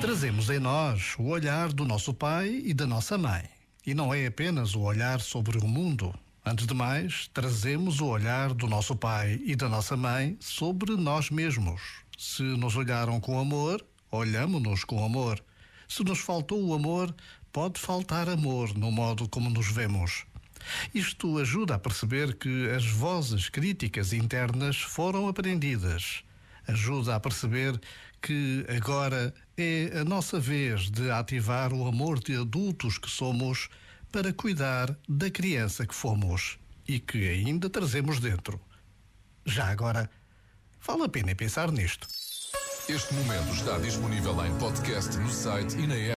Trazemos em nós o olhar do nosso pai e da nossa mãe. E não é apenas o olhar sobre o mundo. Antes de mais, trazemos o olhar do nosso pai e da nossa mãe sobre nós mesmos. Se nos olharam com amor, olhamos-nos com amor. Se nos faltou o amor, pode faltar amor no modo como nos vemos. Isto ajuda a perceber que as vozes críticas internas foram aprendidas ajuda a perceber que agora é a nossa vez de ativar o amor de adultos que somos para cuidar da criança que fomos e que ainda trazemos dentro. Já agora, vale a pena pensar nisto. Este momento está disponível em podcast no site e na app.